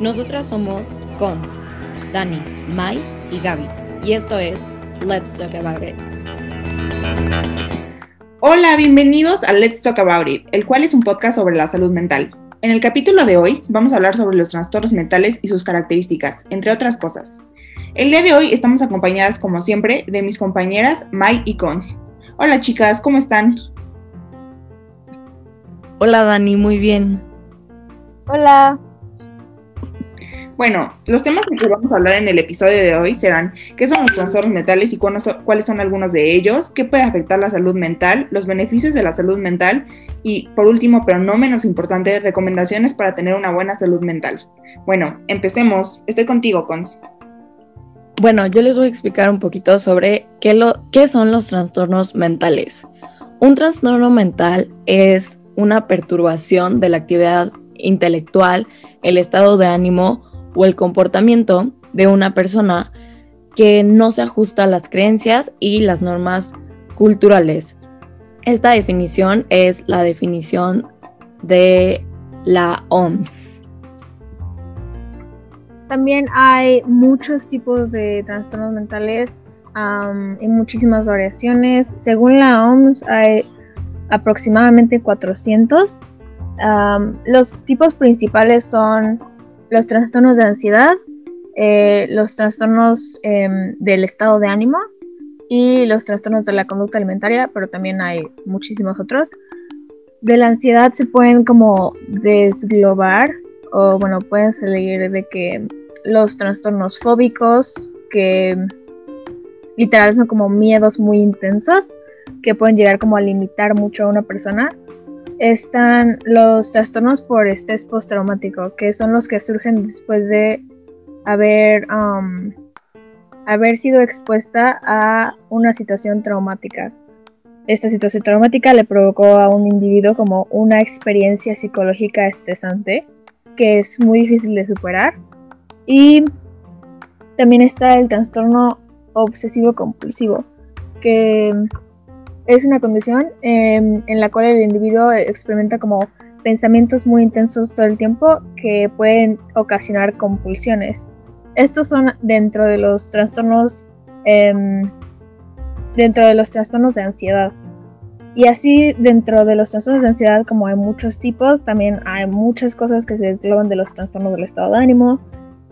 Nosotras somos Cons, Dani, Mai y Gaby. Y esto es Let's Talk About It. Hola, bienvenidos a Let's Talk About It, el cual es un podcast sobre la salud mental. En el capítulo de hoy vamos a hablar sobre los trastornos mentales y sus características, entre otras cosas. El día de hoy estamos acompañadas, como siempre, de mis compañeras Mai y Cons. Hola chicas, ¿cómo están? Hola Dani, muy bien. Hola. Bueno, los temas que vamos a hablar en el episodio de hoy serán qué son los trastornos mentales y cuáles son algunos de ellos, qué puede afectar la salud mental, los beneficios de la salud mental y, por último, pero no menos importante, recomendaciones para tener una buena salud mental. Bueno, empecemos. Estoy contigo, Cons. Bueno, yo les voy a explicar un poquito sobre qué, lo, qué son los trastornos mentales. Un trastorno mental es una perturbación de la actividad intelectual, el estado de ánimo o el comportamiento de una persona que no se ajusta a las creencias y las normas culturales. Esta definición es la definición de la OMS. También hay muchos tipos de trastornos mentales y muchísimas variaciones. Según la OMS hay aproximadamente 400. los tipos principales son los trastornos de ansiedad, eh, los trastornos em, del estado de ánimo y los trastornos de la conducta alimentaria, pero también hay muchísimos otros. De la ansiedad se pueden como desglobar o bueno, pueden salir de que los trastornos fóbicos, que literal son como miedos muy intensos, que pueden llegar como a limitar mucho a una persona están los trastornos por estrés postraumático, que son los que surgen después de haber, um, haber sido expuesta a una situación traumática. Esta situación traumática le provocó a un individuo como una experiencia psicológica estresante que es muy difícil de superar. Y también está el trastorno obsesivo compulsivo, que es una condición em, en la cual el individuo experimenta como pensamientos muy intensos todo el tiempo que pueden ocasionar compulsiones. Estos son dentro de los trastornos em, dentro de los trastornos de ansiedad. Y así dentro de los trastornos de ansiedad, como hay muchos tipos, también hay muchas cosas que se desgloban de los trastornos del estado de ánimo.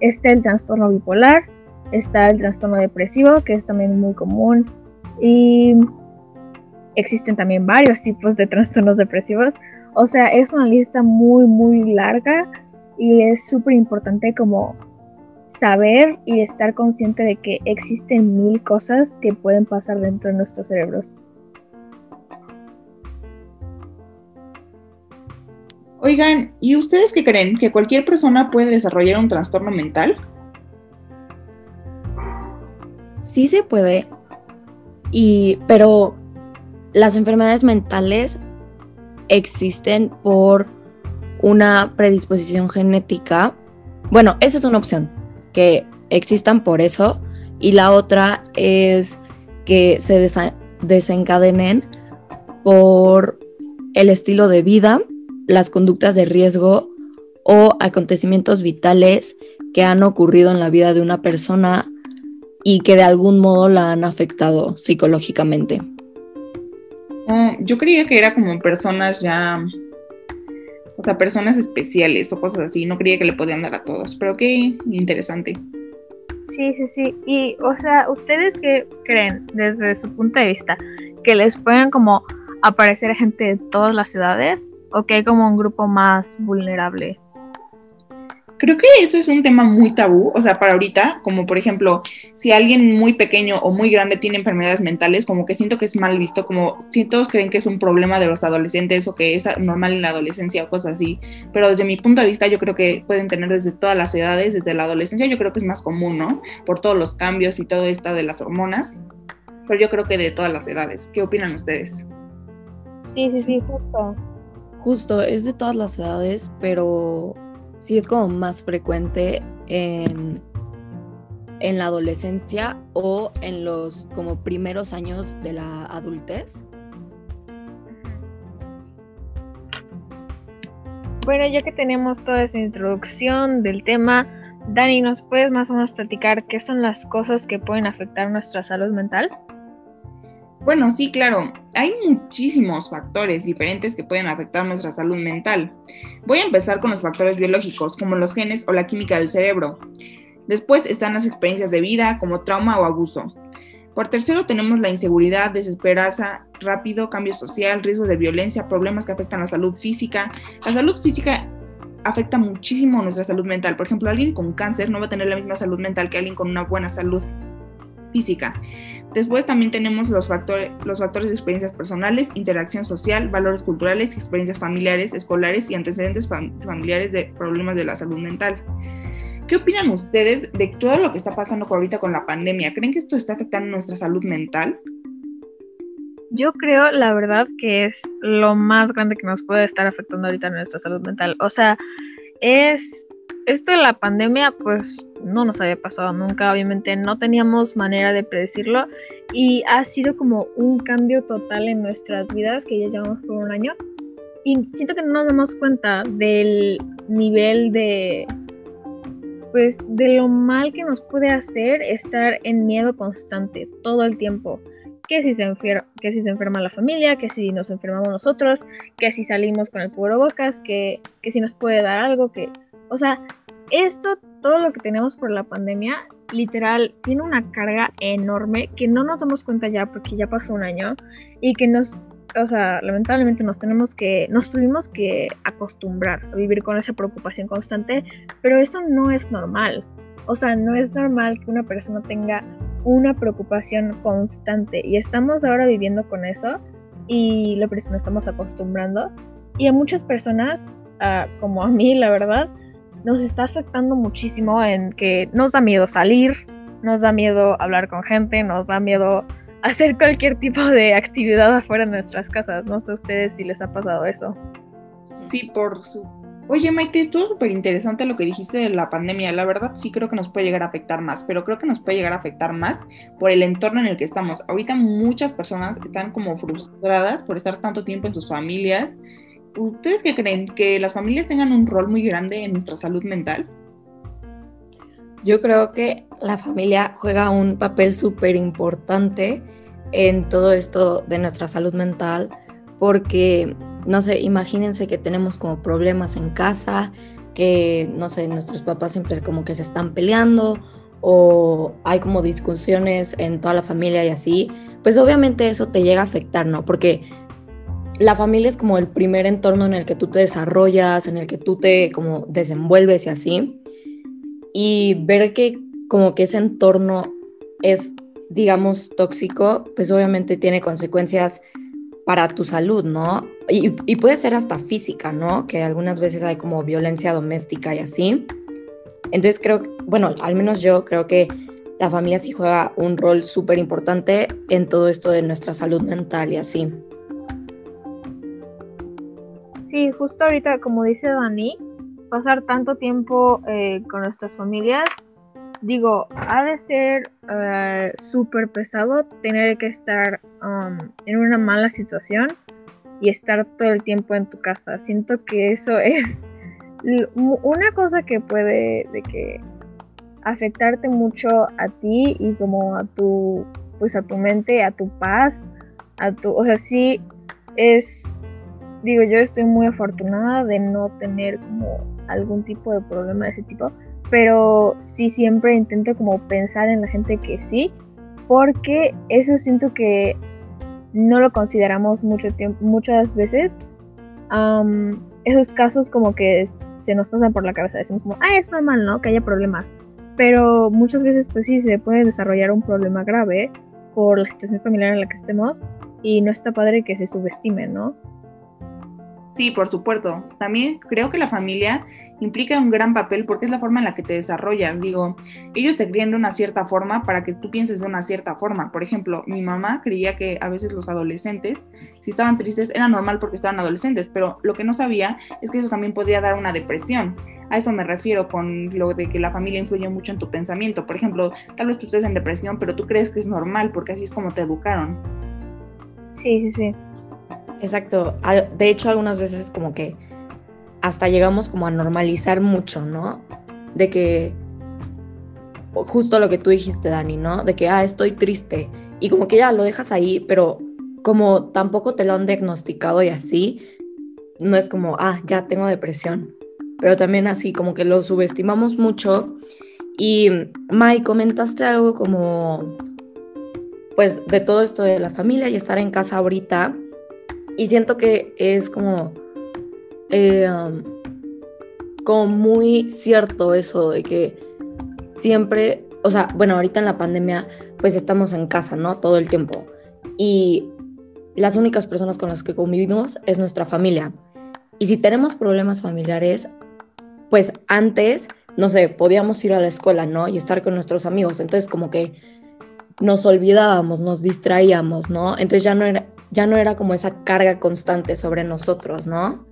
Está el trastorno bipolar, está el trastorno depresivo, que es también muy común. Y existen también varios tipos de trastornos depresivos. O sea, es una lista muy, muy larga y es súper importante como saber y estar consciente de que existen mil cosas que pueden pasar dentro de nuestros cerebros. Oigan, ¿y ustedes qué creen? ¿Que cualquier persona puede desarrollar un trastorno mental? Sí se puede, y, pero las enfermedades mentales existen por una predisposición genética. Bueno, esa es una opción, que existan por eso. Y la otra es que se desencadenen por el estilo de vida, las conductas de riesgo o acontecimientos vitales que han ocurrido en la vida de una persona y que de algún modo la han afectado psicológicamente yo creía que era como personas ya, o sea, personas especiales o cosas así. No creía que le podían dar a todos, pero qué interesante. Sí, sí, sí. Y, o sea, ¿ustedes qué creen desde su punto de vista? ¿Que les pueden como aparecer gente de todas las ciudades? ¿O que hay como un grupo más vulnerable? Creo que eso es un tema muy tabú, o sea, para ahorita, como por ejemplo, si alguien muy pequeño o muy grande tiene enfermedades mentales, como que siento que es mal visto, como si todos creen que es un problema de los adolescentes o que es normal en la adolescencia o cosas así, pero desde mi punto de vista yo creo que pueden tener desde todas las edades, desde la adolescencia yo creo que es más común, ¿no? Por todos los cambios y todo esto de las hormonas, pero yo creo que de todas las edades. ¿Qué opinan ustedes? Sí, sí, sí, justo. Justo, es de todas las edades, pero sí es como más frecuente en, en la adolescencia o en los como primeros años de la adultez. Bueno, ya que tenemos toda esa introducción del tema, Dani, ¿nos puedes más o menos platicar qué son las cosas que pueden afectar nuestra salud mental? Bueno, sí, claro. Hay muchísimos factores diferentes que pueden afectar nuestra salud mental. Voy a empezar con los factores biológicos, como los genes o la química del cerebro. Después están las experiencias de vida, como trauma o abuso. Por tercero tenemos la inseguridad, desesperanza, rápido cambio social, riesgo de violencia, problemas que afectan la salud física. La salud física afecta muchísimo nuestra salud mental. Por ejemplo, alguien con cáncer no va a tener la misma salud mental que alguien con una buena salud física. Después también tenemos los factores, los factores de experiencias personales, interacción social, valores culturales, experiencias familiares, escolares y antecedentes familiares de problemas de la salud mental. ¿Qué opinan ustedes de todo lo que está pasando ahorita con la pandemia? ¿Creen que esto está afectando nuestra salud mental? Yo creo, la verdad, que es lo más grande que nos puede estar afectando ahorita nuestra salud mental. O sea, es esto de la pandemia, pues no nos había pasado nunca, obviamente no teníamos manera de predecirlo y ha sido como un cambio total en nuestras vidas que ya llevamos por un año y siento que no nos damos cuenta del nivel de pues de lo mal que nos puede hacer estar en miedo constante todo el tiempo. Que si, se enferma, que si se enferma la familia, que si nos enfermamos nosotros, que si salimos con el bocas, que, que si nos puede dar algo, que o sea, esto, todo lo que tenemos por la pandemia, literal, tiene una carga enorme que no nos damos cuenta ya porque ya pasó un año y que nos, o sea, lamentablemente nos tenemos que, nos tuvimos que acostumbrar a vivir con esa preocupación constante, pero esto no es normal. O sea, no es normal que una persona tenga una preocupación constante y estamos ahora viviendo con eso y lo que nos estamos acostumbrando y a muchas personas, uh, como a mí, la verdad, nos está afectando muchísimo en que nos da miedo salir, nos da miedo hablar con gente, nos da miedo hacer cualquier tipo de actividad afuera de nuestras casas. No sé a ustedes si les ha pasado eso. Sí, por su... Oye, Maite, estuvo súper interesante lo que dijiste de la pandemia. La verdad sí creo que nos puede llegar a afectar más, pero creo que nos puede llegar a afectar más por el entorno en el que estamos. Ahorita muchas personas están como frustradas por estar tanto tiempo en sus familias ¿Ustedes qué creen? ¿Que las familias tengan un rol muy grande en nuestra salud mental? Yo creo que la familia juega un papel súper importante en todo esto de nuestra salud mental porque, no sé, imagínense que tenemos como problemas en casa, que, no sé, nuestros papás siempre como que se están peleando o hay como discusiones en toda la familia y así, pues obviamente eso te llega a afectar, ¿no? Porque la familia es como el primer entorno en el que tú te desarrollas, en el que tú te como desenvuelves y así. Y ver que como que ese entorno es, digamos, tóxico, pues obviamente tiene consecuencias para tu salud, ¿no? Y, puede ser hasta física, ¿no? Que algunas veces hay como violencia doméstica y así. Entonces creo, bueno, al menos yo creo que la familia sí juega un rol súper importante en todo esto de nuestra salud mental y así. Sí, justo ahorita, como dice Dani, pasar tanto tiempo eh, con nuestras familias, digo, ha de ser eh, súper pesado tener que estar um, en una mala situación y estar todo el tiempo en tu casa. Siento que eso es una cosa que puede de que afectarte mucho a ti y como a tu pues a tu mente, a tu paz, a tu, o sea, sí es digo, yo estoy muy afortunada de no tener como algún tipo de problema de ese tipo, pero sí siempre intento como pensar en la gente que sí, porque eso siento que no lo consideramos mucho tiempo, muchas veces. esos casos como que se nos pasan por la cabeza, decimos como, ah, es normal, ¿no? Que haya problemas. Pero muchas veces pues sí se puede desarrollar un problema grave por la situación familiar en la que estemos y no está padre que se subestime, ¿no? Sí, por supuesto. También creo que la familia implica un gran papel porque es la forma en la que te desarrollas. Digo, ellos te crían de una cierta forma para que tú pienses de una cierta forma. Por ejemplo, mi mamá creía que a veces los adolescentes, si estaban tristes, era normal porque estaban adolescentes, pero lo que no sabía es que eso también podía dar una depresión. A eso me refiero con lo de que la familia influye mucho en tu pensamiento. Por ejemplo, tal vez tú estés en depresión, pero tú crees que es normal porque así es como te educaron. Sí, sí, sí. Exacto. De hecho, algunas veces como que hasta llegamos como a normalizar mucho, ¿no? De que justo lo que tú dijiste, Dani, ¿no? De que, ah, estoy triste. Y como que ya lo dejas ahí, pero como tampoco te lo han diagnosticado y así, no es como, ah, ya tengo depresión. Pero también así, como que lo subestimamos mucho. Y, Mai, comentaste algo como, pues, de todo esto de la familia y estar en casa ahorita. Y siento que es como, eh, um, como muy cierto eso de que siempre, o sea, bueno, ahorita en la pandemia, pues estamos en casa, ¿no? Todo el tiempo. Y las únicas personas con las que convivimos es nuestra familia. Y si tenemos problemas familiares, pues antes, no sé, podíamos ir a la escuela, ¿no? Y estar con nuestros amigos. Entonces como que nos olvidábamos, nos distraíamos, ¿no? Entonces ya no era, ya no era como esa carga constante sobre nosotros, ¿no?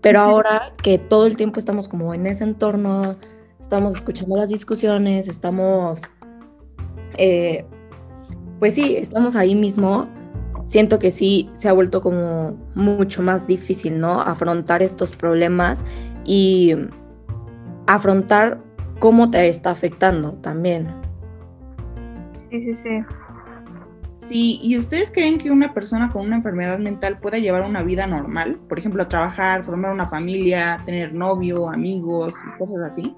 Pero ahora que todo el tiempo estamos como en ese entorno, estamos escuchando las discusiones, estamos, eh, pues sí, estamos ahí mismo, siento que sí se ha vuelto como mucho más difícil, ¿no? Afrontar estos problemas y afrontar cómo te está afectando también. Sí, sí, sí. Sí, ¿y ustedes creen que una persona con una enfermedad mental pueda llevar una vida normal? Por ejemplo, trabajar, formar una familia, tener novio, amigos y cosas así.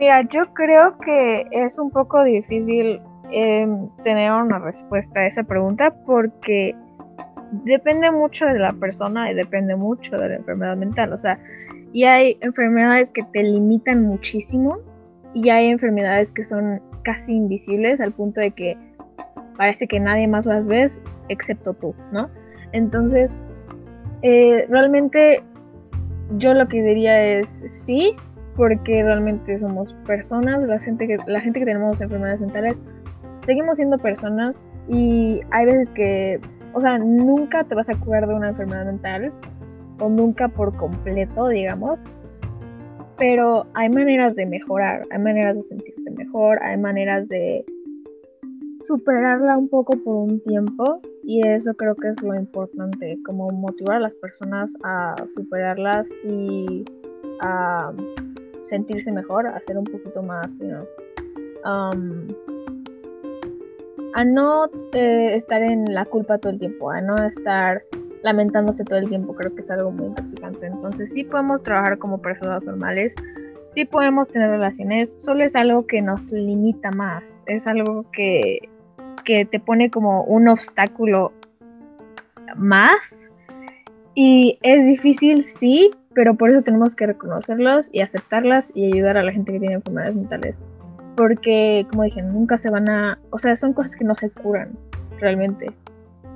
Mira, yo creo que es un poco difícil em, tener una respuesta a esa pregunta porque depende mucho de la persona y depende mucho de la enfermedad mental. O sea, y hay enfermedades que te limitan muchísimo y hay enfermedades que son casi invisibles al punto de que parece que nadie más las ves excepto tú, ¿no? Entonces, eh, realmente yo lo que diría es sí, porque realmente somos personas, la gente que, la gente que tenemos enfermedades mentales, seguimos siendo personas y hay veces que, o sea, nunca te vas a curar de una enfermedad mental, o nunca por completo, digamos, pero hay maneras de mejorar, hay maneras de sentirte mejor, hay maneras de superarla un poco por un tiempo y eso creo que es lo importante, como motivar a las personas a superarlas y a sentirse mejor, a ser un poquito más, you um, a no eh, estar en la culpa todo el tiempo, a no estar lamentándose todo el tiempo, creo que es algo muy intoxicante. Entonces sí podemos trabajar como personas normales, sí podemos tener relaciones, solo es algo que nos limita más, es algo que, que te pone como un obstáculo más. Y es difícil, sí, pero por eso tenemos que reconocerlos y aceptarlas y ayudar a la gente que tiene enfermedades mentales. Porque, como dije, nunca se van a... O sea, son cosas que no se curan realmente.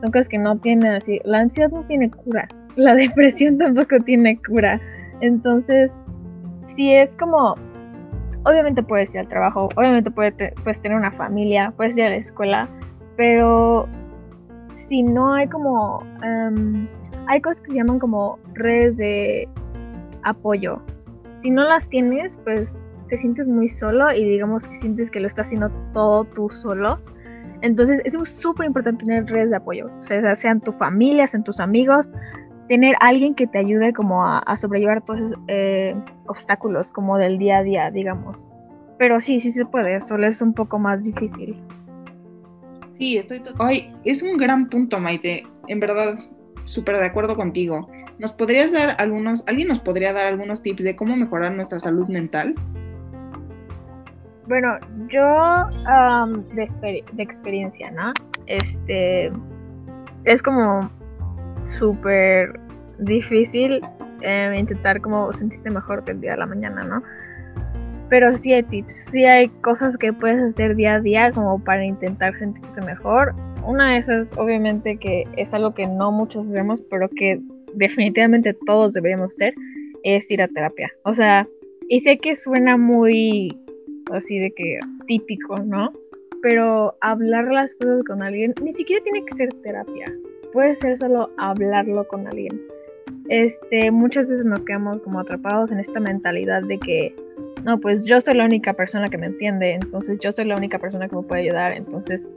Son cosas que no tienen así... La ansiedad no tiene cura. La depresión tampoco tiene cura. Entonces, si es como, obviamente puedes ir al trabajo, obviamente puedes, puedes tener una familia, puedes ir a la escuela, pero si no hay como, em, hay cosas que se llaman como redes de apoyo. Si no las tienes, pues te sientes muy solo y digamos que sientes que lo estás haciendo todo tú solo. Entonces es súper importante tener redes de apoyo, o sea, sean tu familia, sean tus amigos, tener alguien que te ayude como a, sobrellevar todos esos eh, obstáculos como del día a día, digamos. Pero sí, sí se puede, solo es un poco más difícil. Sí, estoy... Ay, es un gran punto, Maite. En verdad, súper de acuerdo contigo. ¿Nos podrías dar algunos, alguien nos podría dar algunos tips de cómo mejorar nuestra salud mental? Bueno, yo de, de, experiencia, ¿no? Este, es como súper difícil eh, intentar como sentirte mejor que el día de la mañana, ¿no? Pero sí hay tips, sí hay cosas que puedes hacer día a día como para intentar sentirte mejor. Una de esas, obviamente, que es algo que no muchos hacemos, pero que definitivamente todos deberíamos hacer, es ir a terapia. O sea, y sé que suena muy así de que típico, ¿no? Pero hablar las cosas con alguien ni siquiera tiene que ser terapia puede ser solo hablarlo con alguien. Este, muchas veces nos quedamos como atrapados en esta mentalidad de que, no, pues yo soy la única persona que me entiende, entonces yo soy la única persona que me puede ayudar, entonces,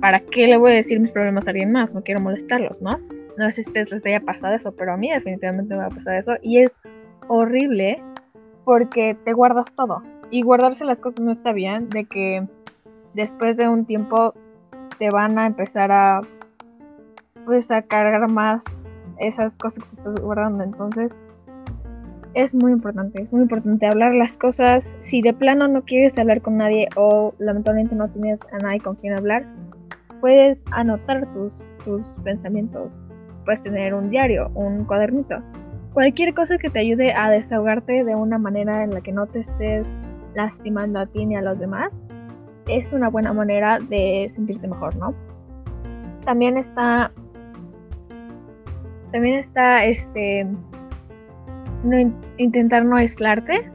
¿para qué le voy a decir mis problemas a alguien más? No quiero molestarlos, ¿no? no sé si a ustedes les haya pasado eso, pero a mí definitivamente me va a pasar eso. Y es horrible porque te guardas todo. Y guardarse las cosas no está bien, de que después de un tiempo te van a empezar a pues a cargar más esas cosas que estás guardando. Entonces, es muy importante, es muy importante hablar las cosas. Si de plano no quieres hablar con nadie o lamentablemente no tienes a nadie con quien hablar, puedes anotar tus, tus pensamientos. Puedes tener un diario, un cuadernito. Cualquier cosa que te ayude a desahogarte de una manera en la que no te estés lastimando a ti ni a los demás, es una buena manera de sentirte mejor, ¿no? También está también está este no, intentar no aislarte,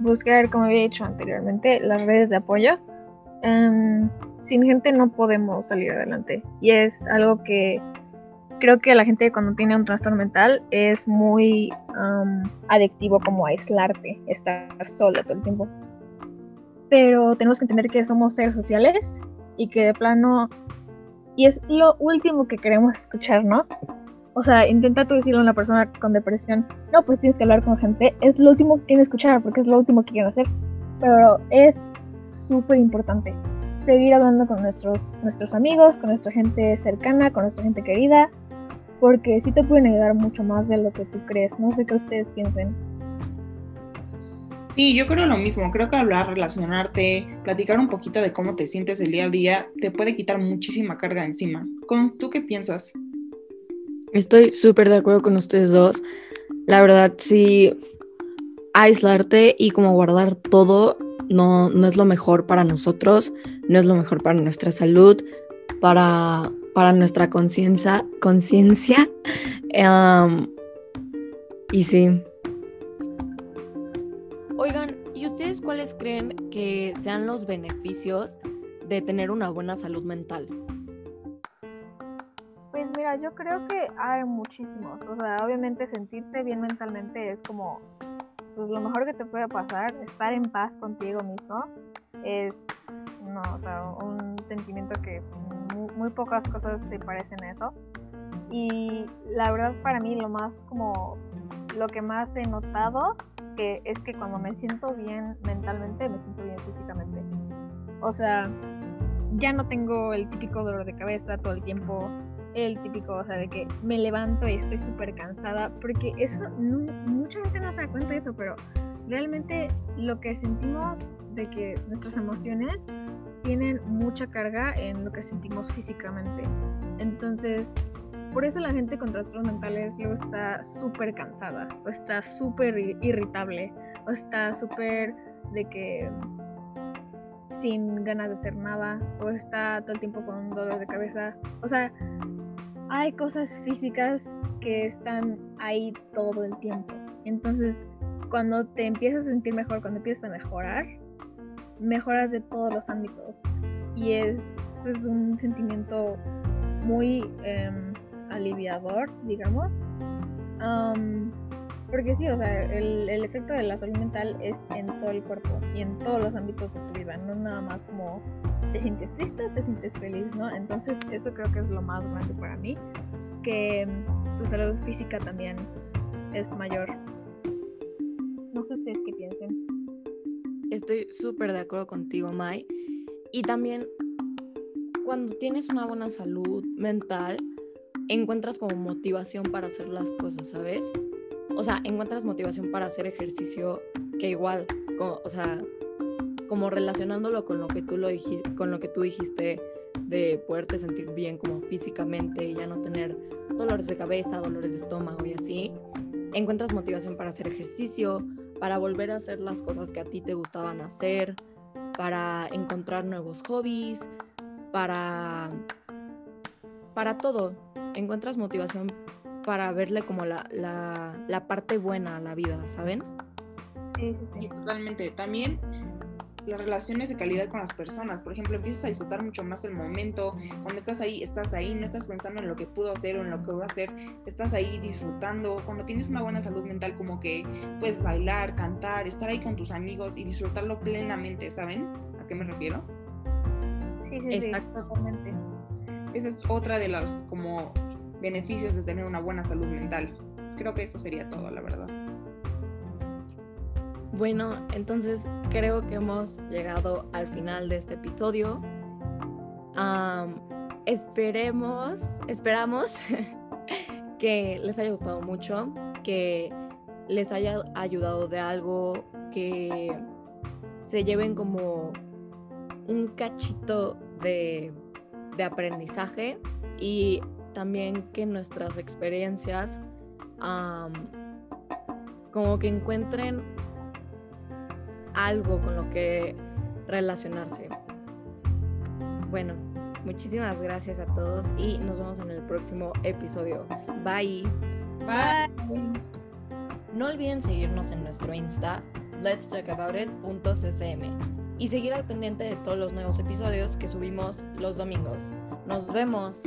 buscar, como había dicho anteriormente, las redes de apoyo. Em, sin gente no podemos salir adelante. Y es algo que creo que la gente cuando tiene un trastorno mental es muy adictivo como aislarte, estar solo todo el tiempo. Pero tenemos que entender que somos seres sociales y que de plano... Y es lo último que queremos escuchar, ¿no? O sea, intenta tú decirle a una persona con depresión, no, pues tienes que hablar con gente. Es lo último que quieren escuchar porque es lo último que quieren hacer. Pero es súper importante seguir hablando con nuestros, nuestros amigos, con nuestra gente cercana, con nuestra gente querida, porque sí te pueden ayudar mucho más de lo que tú crees. No sé qué ustedes piensen. Sí, yo creo lo mismo. Creo que hablar, relacionarte, platicar un poquito de cómo te sientes el día a día, te puede quitar muchísima carga encima. ¿Tú qué piensas? Estoy súper de acuerdo con ustedes dos. La verdad, sí, aislarte y como guardar todo no, no es lo mejor para nosotros, no es lo mejor para nuestra salud, para, para nuestra conciencia. conciencia. y sí. Oigan, ¿y ustedes cuáles creen que sean los beneficios de tener una buena salud mental? Mira, yo creo que hay muchísimos. O sea, obviamente sentirte bien mentalmente es como pues, lo mejor que te puede pasar. Estar en paz contigo mismo es no, o sea, un sentimiento que muy, pocas cosas se parecen a eso. Y la verdad para mí lo más como lo que más he notado que es que cuando me siento bien mentalmente me siento bien físicamente. O sea, ya no tengo el típico dolor de cabeza todo el tiempo el típico, o sea, de que me levanto y estoy súper cansada, porque eso, mucha gente no se da cuenta de eso, pero realmente lo que sentimos de que nuestras emociones tienen mucha carga en lo que sentimos físicamente. Entonces, por eso la gente con trastornos mentales luego está súper cansada, o está súper irritable, o está súper de que sin ganas de hacer nada, o está todo el tiempo con dolor de cabeza. O sea, hay cosas físicas que están ahí todo el tiempo. Entonces, cuando te empiezas a sentir mejor, cuando empiezas a mejorar, mejoras de todos los ámbitos. Y es pues, un sentimiento muy em, aliviador, digamos. porque sí, o sea, el, el, efecto de la salud mental es en todo el cuerpo y en todos los ámbitos de tu vida, no nada más como te sientes triste, te sientes feliz, ¿no? Entonces eso creo que es lo más grande para mí, que mm, tu salud física también es mayor. No sé ustedes qué piensen. Estoy súper de acuerdo contigo, Mai. Y también cuando tienes una buena salud mental, encuentras como motivación para hacer las cosas, ¿sabes? O sea, encuentras motivación para hacer ejercicio que igual, como, o sea, como relacionándolo con lo que tú lo con lo que tú dijiste de poderte sentir bien como físicamente y ya no tener dolores de cabeza, dolores de estómago y así, encuentras motivación para hacer ejercicio, para volver a hacer las cosas que a ti te gustaban hacer, para encontrar nuevos hobbies, para para todo. Encuentras motivación para verle como la, la, la parte buena a la vida, ¿saben? Sí, sí, sí. totalmente. También las relaciones de calidad con las personas. Por ejemplo, empiezas a disfrutar mucho más el momento. Cuando estás ahí, estás ahí, no estás pensando en lo que pudo hacer o en lo que voy a hacer. Estás ahí disfrutando. Cuando tienes una buena salud mental, como que puedes bailar, cantar, estar ahí con tus amigos y disfrutarlo plenamente, ¿saben? ¿A qué me refiero? Sí, sí, exactamente. Esa es otra de las como beneficios de tener una buena salud mental. Creo que eso sería todo, la verdad. Bueno, entonces creo que hemos llegado al final de este episodio. esperemos, esperamos que les haya gustado mucho, que les haya ayudado de algo, que se lleven como un cachito de, aprendizaje y también que nuestras experiencias como que encuentren algo con lo que relacionarse. Bueno, muchísimas gracias a todos y nos vemos en el próximo episodio. Bye. Bye. No olviden seguirnos en nuestro Insta, let's talk about y seguir al pendiente de todos los nuevos episodios que subimos los domingos. Nos vemos.